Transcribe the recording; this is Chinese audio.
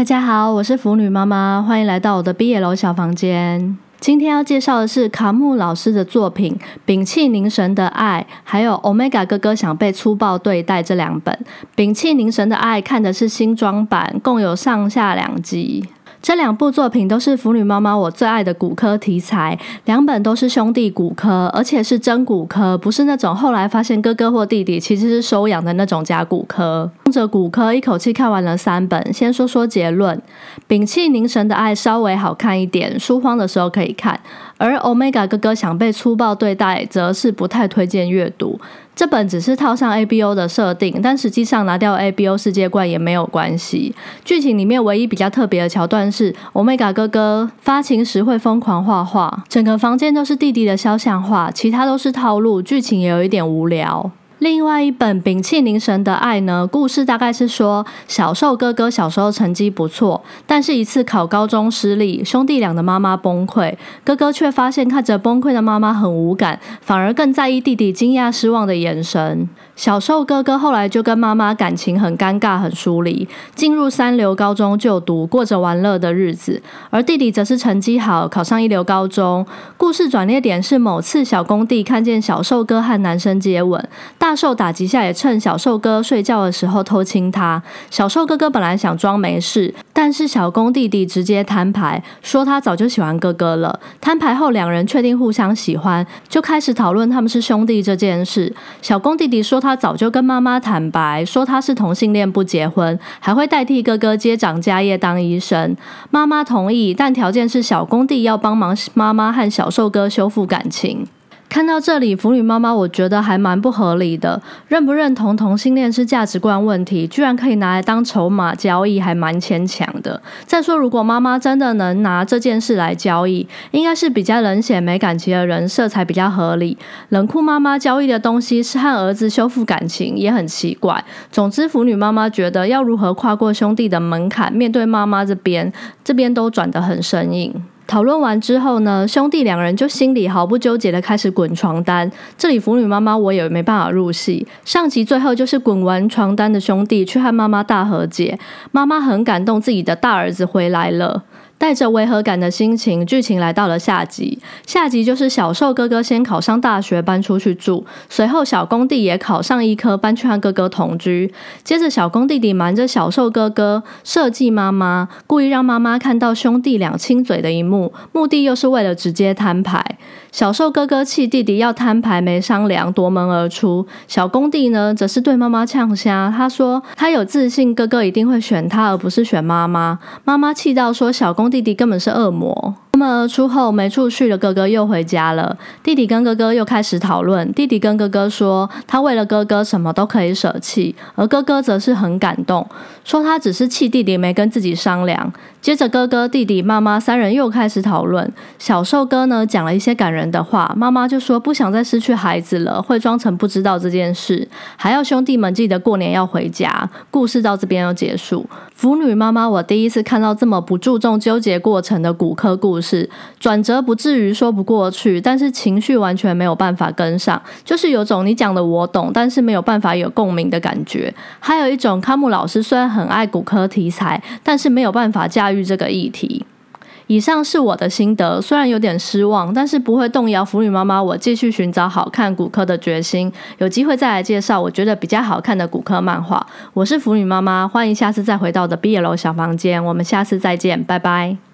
大家好，我是腐女妈妈，欢迎来到我的毕业楼小房间。今天要介绍的是卡木老师的作品《摒弃凝神的爱》，还有《Omega 哥哥想被粗暴对待》这两本。《摒弃凝神的爱》看的是新装版，共有上下两集。这两部作品都是腐女妈妈我最爱的骨科题材，两本都是兄弟骨科，而且是真骨科，不是那种后来发现哥哥或弟弟其实是收养的那种假骨科。冲着骨科一口气看完了三本，先说说结论：摒气凝神的爱稍微好看一点，书荒的时候可以看；而 Omega 哥哥想被粗暴对待，则是不太推荐阅读。这本只是套上 A B O 的设定，但实际上拿掉 A B O 世界观也没有关系。剧情里面唯一比较特别的桥段是，Omega 哥哥发情时会疯狂画画，整个房间都是弟弟的肖像画，其他都是套路，剧情也有一点无聊。另外一本《摒弃凝神的爱》呢，故事大概是说，小寿哥哥小时候成绩不错，但是一次考高中失利，兄弟俩的妈妈崩溃，哥哥却发现看着崩溃的妈妈很无感，反而更在意弟弟惊讶失望的眼神。小寿哥哥后来就跟妈妈感情很尴尬、很疏离，进入三流高中就读，过着玩乐的日子。而弟弟则是成绩好，考上一流高中。故事转捩点是某次小工地看见小寿哥和男生接吻，大大受打击下也趁小瘦哥睡觉的时候偷亲他。小瘦哥哥本来想装没事，但是小公弟弟直接摊牌，说他早就喜欢哥哥了。摊牌后，两人确定互相喜欢，就开始讨论他们是兄弟这件事。小公弟弟说他。早就跟妈妈坦白，说他是同性恋，不结婚，还会代替哥哥接掌家业当医生。妈妈同意，但条件是小公弟要帮忙妈妈和小瘦哥修复感情。看到这里，腐女妈妈我觉得还蛮不合理的。认不认同同性恋是价值观问题，居然可以拿来当筹码交易，还蛮牵强的。再说，如果妈妈真的能拿这件事来交易，应该是比较冷血、没感情的人设才比较合理。冷酷妈妈交易的东西是和儿子修复感情，也很奇怪。总之，腐女妈妈觉得要如何跨过兄弟的门槛，面对妈妈这边，这边都转得很生硬。讨论完之后呢，兄弟两人就心里毫不纠结的开始滚床单。这里腐女妈妈我也没办法入戏。上集最后就是滚完床单的兄弟去和妈妈大和解，妈妈很感动自己的大儿子回来了。带着违和感的心情，剧情来到了下集。下集就是小寿哥哥先考上大学，搬出去住，随后小工弟也考上医科，搬去和哥哥同居。接着小工弟弟瞒着小寿哥哥设计妈妈，故意让妈妈看到兄弟俩亲嘴的一幕，目的又是为了直接摊牌。小受哥哥气弟弟要摊牌没商量，夺门而出。小公弟呢，则是对妈妈呛瞎，他说他有自信，哥哥一定会选他，而不是选妈妈。妈妈气到说小公。弟弟根本是恶魔。夺门而出后，没处去的哥哥又回家了。弟弟跟哥哥又开始讨论。弟弟跟哥哥说，他为了哥哥什么都可以舍弃，而哥哥则是很感动，说他只是气弟弟没跟自己商量。接着，哥哥、弟弟、妈妈三人又开始讨论。小瘦哥呢，讲了一些感人的话。妈妈就说不想再失去孩子了，会装成不知道这件事，还要兄弟们记得过年要回家。故事到这边要结束。腐女妈妈，我第一次看到这么不注重纠结过程的骨科故事，转折不至于说不过去，但是情绪完全没有办法跟上，就是有种你讲的我懂，但是没有办法有共鸣的感觉。还有一种，康木老师虽然很爱骨科题材，但是没有办法驾驭这个议题。以上是我的心得，虽然有点失望，但是不会动摇腐女妈妈我继续寻找好看骨科的决心。有机会再来介绍我觉得比较好看的骨科漫画。我是腐女妈妈，欢迎下次再回到的 B 楼小房间，我们下次再见，拜拜。